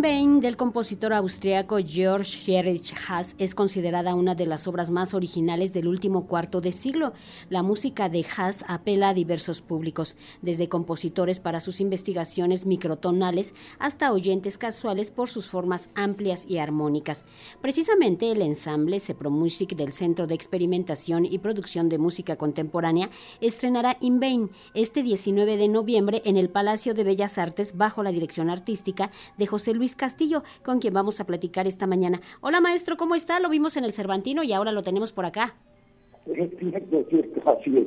Vain del compositor austriaco Georg Friedrich Haas es considerada una de las obras más originales del último cuarto de siglo. La música de Haas apela a diversos públicos, desde compositores para sus investigaciones microtonales hasta oyentes casuales por sus formas amplias y armónicas. Precisamente el ensamble Music del Centro de Experimentación y Producción de Música Contemporánea estrenará In Vain este 19 de noviembre en el Palacio de Bellas Artes bajo la dirección artística de José Luis Castillo, con quien vamos a platicar esta mañana. Hola maestro, ¿cómo está? Lo vimos en el Cervantino y ahora lo tenemos por acá. Es cierto, cierto, así es.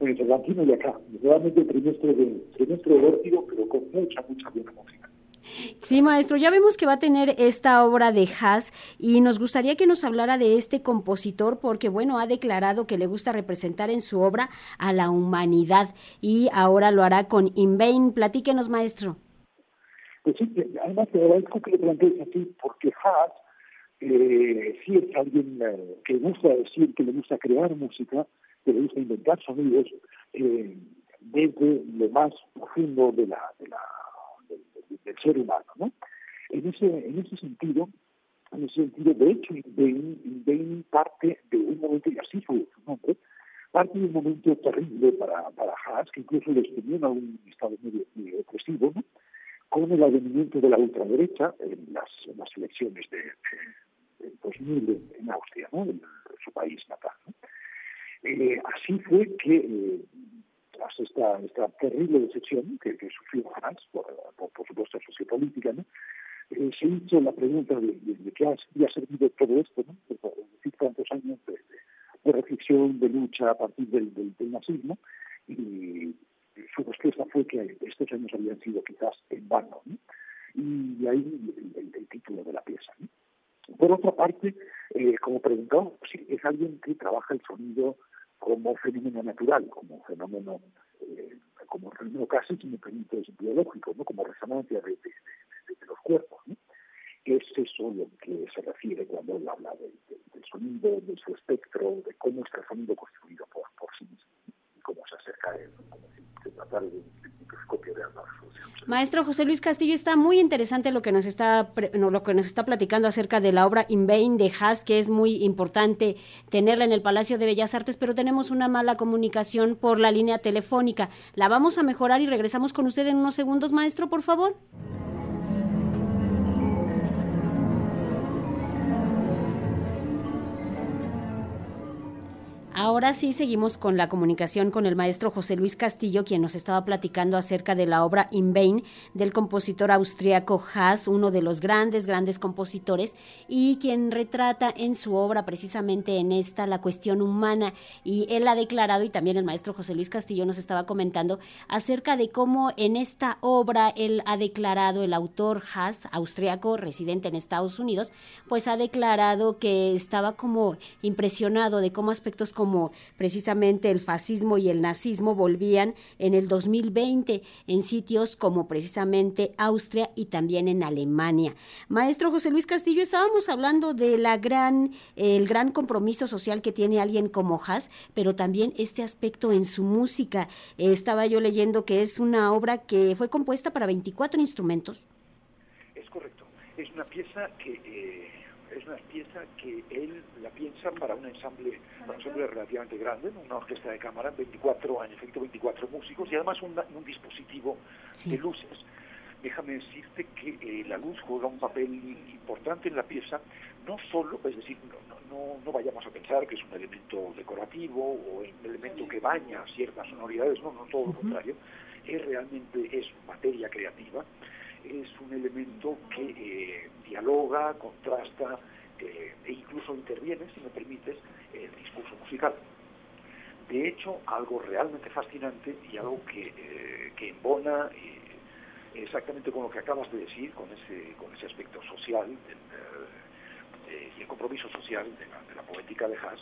En el Cervantino y acá. Realmente trimestre de, trimestre de vértigo, pero con mucha, mucha buena música. Sí, maestro, ya vemos que va a tener esta obra de Haas y nos gustaría que nos hablara de este compositor porque, bueno, ha declarado que le gusta representar en su obra a la humanidad y ahora lo hará con Invain. Platíquenos, maestro. Pues sí, además te agradezco que lo plantees así, porque Haas eh, sí es alguien eh, que gusta decir, que le gusta crear música, que le gusta inventar sonidos eh, desde lo más profundo de la, de la, del ser humano. ¿no? En, ese, en ese sentido, en ese sentido, de hecho, Bain parte de un momento, y así fue su nombre, parte de un momento terrible para, para Haas, que incluso les tenía a un estado medio, medio depresivo, ¿no? Con el advenimiento de la ultraderecha en las, elecciones de, 2000 en Austria, ¿no? en su país natal. Eh, así fue que, eh, tras esta, esta terrible decepción que, sufrió Hans, por, por, supuesto sociopolítica, ¿no? Eh, se hizo la pregunta de, de, qué había servido todo esto, ¿no? decir, tantos años de, reflexión, de lucha a partir del, nazismo, su respuesta fue que estos años habían sido quizás en vano. Y ahí el, título de la pieza. Por otra parte, eh, como preguntó, sí, es alguien que trabaja el sonido como fenómeno natural, como fenómeno, eh, como fenómeno casi, si me permite, biológico, ¿no? como resonancia de, los cuerpos. ¿no? Es eso lo que se refiere cuando él habla del sonido, de su espectro, de cómo está el sonido construido por, por sí mismo y cómo se acerca a él. Maestro José Luis Castillo, está muy interesante lo que nos está lo que nos está platicando acerca de la obra In Vain de Haas, que es muy importante tenerla en el Palacio de Bellas Artes, pero tenemos una mala comunicación por la línea telefónica. La vamos a mejorar y regresamos con usted en unos segundos, maestro, por favor. Ahora sí seguimos con la comunicación con el maestro José Luis Castillo, quien nos estaba platicando acerca de la obra In Vain del compositor austriaco Haas, uno de los grandes, grandes compositores, y quien retrata en su obra precisamente en esta la cuestión humana. Y él ha declarado, y también el maestro José Luis Castillo nos estaba comentando, acerca de cómo en esta obra él ha declarado, el autor Haas, austriaco, residente en Estados Unidos, pues ha declarado que estaba como impresionado de cómo aspectos como como precisamente el fascismo y el nazismo volvían en el 2020 en sitios como precisamente Austria y también en Alemania. Maestro José Luis Castillo, estábamos hablando de la gran, el gran compromiso social que tiene alguien como Haas, pero también este aspecto en su música. estaba yo leyendo que es una obra que fue compuesta para 24 instrumentos. Es correcto. Es una pieza que eh, es una pieza que él la piensa para un ensamble, un ensamble relativamente grande, una orquesta de cámara, 24, en efecto 24 músicos y además un, dispositivo de luces. Déjame decirte que eh, la luz juega un papel importante en la pieza, no solo, es decir, no, no, vayamos a pensar que es un elemento decorativo o un elemento que baña ciertas sonoridades, no, no, todo lo contrario, es realmente es materia creativa es un elemento que eh, dialoga, contrasta eh, e incluso interviene, si me permites, el discurso musical. De hecho, algo realmente fascinante y algo que, eh, que embona exactamente con lo que acabas de decir, con ese, con ese aspecto social y el compromiso social de la, poética de Haas,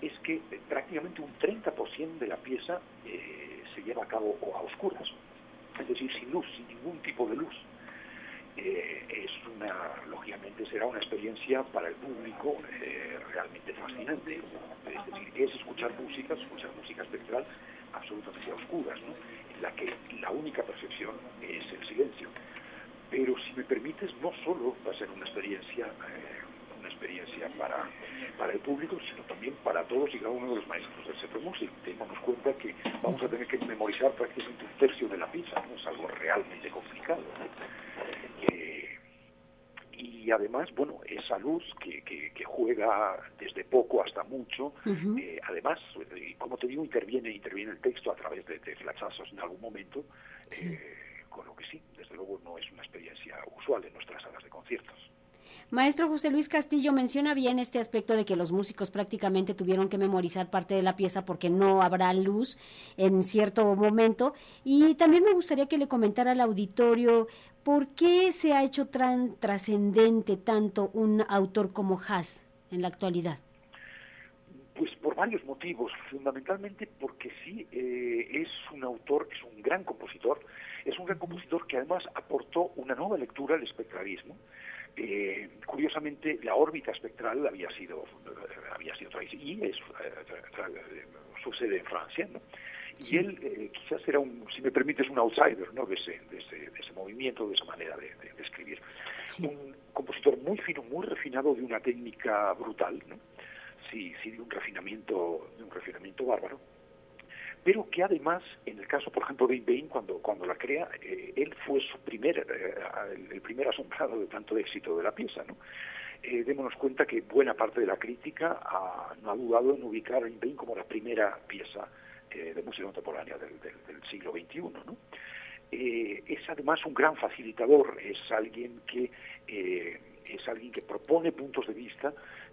es que prácticamente un 30% de la pieza se lleva a cabo a oscuras, es decir, sin luz, sin ningún tipo de luz. Eh, es una, lógicamente será una experiencia para el público eh, realmente fascinante. Es decir, es escuchar música, escuchar música espectral absolutamente oscuras, en la que la única percepción es el silencio. pero si me permites, no solo va a ser una experiencia, eh, una experiencia para, para el público, sino también para todos y cada uno de los maestros del Centro Music. Tenemos cuenta que vamos a tener que memorizar prácticamente un tercio de la pieza, ¿no? es algo realmente complicado. Eh, y además, bueno, esa luz que, que, juega desde poco hasta mucho, eh, además, como te digo, interviene, interviene el texto a través de, de flachazos en algún momento, con lo que sí, desde luego no es una experiencia usual en nuestras salas de conciertos. Maestro José Luis Castillo menciona bien este aspecto de que los músicos prácticamente tuvieron que memorizar parte de la pieza porque no habrá luz en cierto momento. Y también me gustaría que le comentara al auditorio por qué se ha hecho tan trascendente tanto un autor como Haas en la actualidad. Pues por varios motivos, fundamentalmente porque sí, eh, es un autor, es un gran compositor, es un gran compositor que además aportó una nueva lectura al espectralismo. Eh, curiosamente, la órbita espectral había sido, eh, había sido y es, eh, sucede en Francia, ¿no? Y él quizás era un, si me permites, un outsider ¿no? de, ese, de, ese, de ese movimiento, de esa manera de, escribir. Un compositor muy fino, muy refinado, de una técnica brutal, ¿no? sí, sí de un refinamiento, de un refinamiento bárbaro pero que además, en el caso, por ejemplo, de Bain, cuando, cuando la crea, eh, él fue su primer, eh, el primer asombrado de tanto éxito de la pieza, ¿no? Eh, démonos cuenta que buena parte de la crítica no ha dudado en ubicar a Bain como la primera pieza de música contemporánea del, siglo XXI, ¿no? es además un gran facilitador, es alguien que es alguien que propone puntos de vista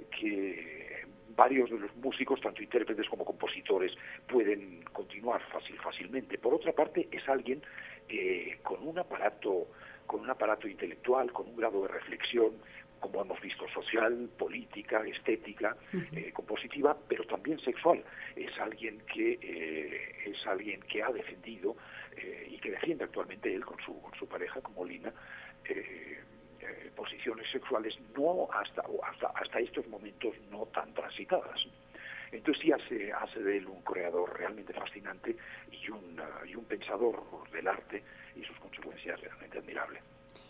que varios de los músicos, tanto intérpretes como compositores, pueden continuar fácil, fácilmente. Por otra parte, es alguien eh, con un aparato con un aparato intelectual, con un grado de reflexión, como hemos visto, social, política, estética, eh, compositiva, pero también sexual. Es alguien que eh, es alguien que ha defendido y que defiende actualmente él con su, con su pareja, como Lina, eh, posiciones sexuales no hasta, hasta, hasta estos momentos no tan transitadas. Entonces sí hace, hace de él un creador realmente fascinante y un, uh, y un pensador del arte y sus consecuencias realmente admirable.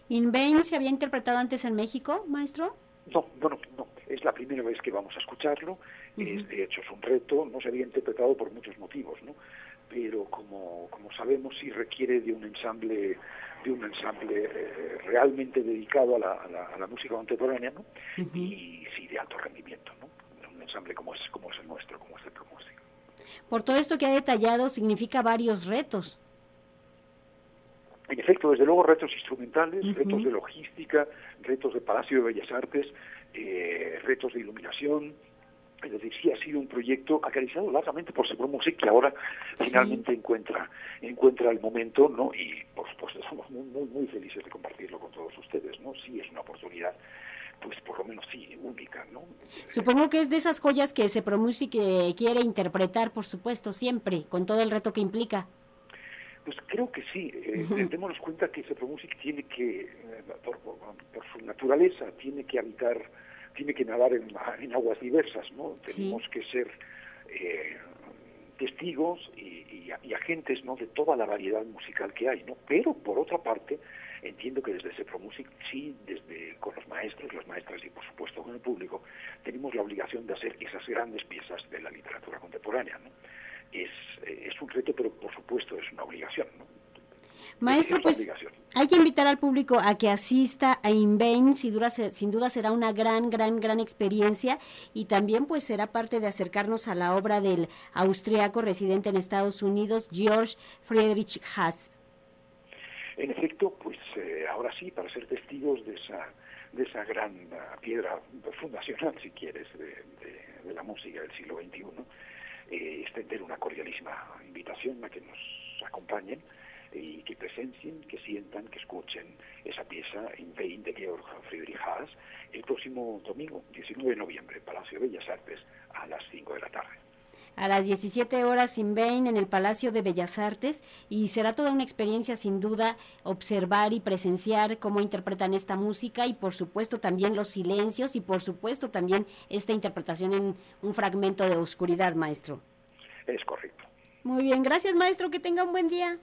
¿In Vain se había interpretado antes en México, maestro? No, bueno, no. Es la primera vez que vamos a escucharlo. es, de hecho, es un reto. No se había interpretado por muchos motivos, ¿no? Pero como, como sabemos, sí requiere de un ensamble de un ensamble eh, realmente dedicado a la, a la, música contemporánea ¿no? y sí de alto rendimiento, ¿no? un ensamble como es, como es el nuestro, como es el Música. Por todo esto que ha detallado, significa varios retos. En efecto, desde luego retos instrumentales, retos de logística, retos de Palacio de Bellas Artes, eh, retos de iluminación, es decir, sí ha sido un proyecto acariciado largamente por Seguro Music que ahora finalmente encuentra encuentra el momento, ¿no? Y por supuesto somos muy, muy, muy felices de compartirlo con todos ustedes, ¿no? Sí es una oportunidad pues por lo menos sí, única, ¿no? Supongo que es de esas joyas que se que quiere interpretar, por supuesto, siempre, con todo el reto que implica. Pues creo que sí. Eh, démonos cuenta que ese Music tiene que, eh, por, su naturaleza, tiene que habitar tiene que nadar en, aguas diversas, ¿no? Tenemos que ser eh, testigos y, agentes ¿no? de toda la variedad musical que hay, ¿no? Pero, por otra parte, entiendo que desde ese Music, sí, desde con los maestros, las maestras y, por supuesto, con el público, tenemos la obligación de hacer esas grandes piezas de la literatura contemporánea, ¿no? Es, eh, es un reto, pero, por supuesto, es una obligación, ¿no? Maestro, pues hay que invitar al público a que asista a sin duda, sin duda será una gran, gran, gran experiencia y también pues será parte de acercarnos a la obra del austriaco residente en Estados Unidos, George Friedrich Haas. En efecto, pues eh, ahora sí, para ser testigos de esa, de esa gran uh, piedra fundacional, si quieres, de, la música del siglo XXI, eh, extender una cordialísima invitación a que nos acompañen y que presencien, que sientan, que escuchen esa pieza en Vain de Georg Friedrich Haas el próximo domingo, 19 de noviembre, Palacio de Bellas Artes, a las 5 de la tarde a las 17 horas in Vain en el Palacio de Bellas Artes y será toda una experiencia sin duda observar y presenciar cómo interpretan esta música y por supuesto también los silencios y por supuesto también esta interpretación en un fragmento de oscuridad, maestro. Es correcto. Muy bien, gracias maestro, que tenga un buen día.